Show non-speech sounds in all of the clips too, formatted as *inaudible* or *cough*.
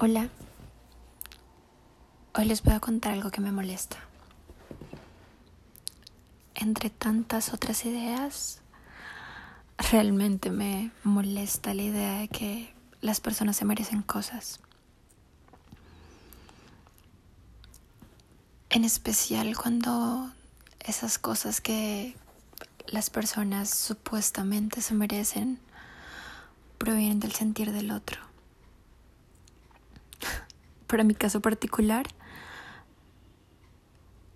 Hola, hoy les voy a contar algo que me molesta. Entre tantas otras ideas, realmente me molesta la idea de que las personas se merecen cosas. En especial cuando esas cosas que las personas supuestamente se merecen provienen del sentir del otro para mi caso particular,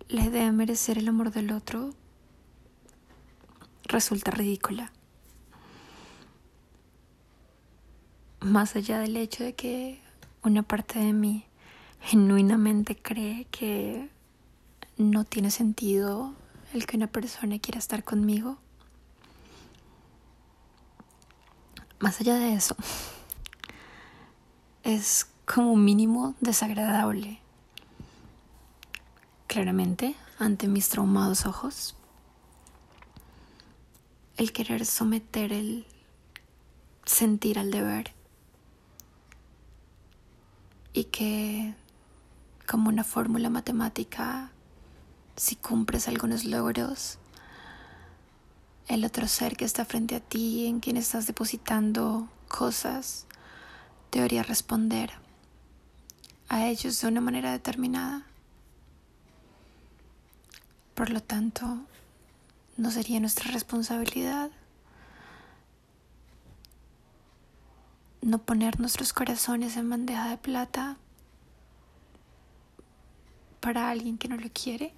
la idea de merecer el amor del otro resulta ridícula. Más allá del hecho de que una parte de mí genuinamente cree que no tiene sentido el que una persona quiera estar conmigo. Más allá de eso, *laughs* es como mínimo desagradable. Claramente, ante mis traumados ojos, el querer someter el sentir al deber y que como una fórmula matemática, si cumples algunos logros, el otro ser que está frente a ti, en quien estás depositando cosas, debería responder a ellos de una manera determinada. Por lo tanto, no sería nuestra responsabilidad no poner nuestros corazones en bandeja de plata para alguien que no lo quiere.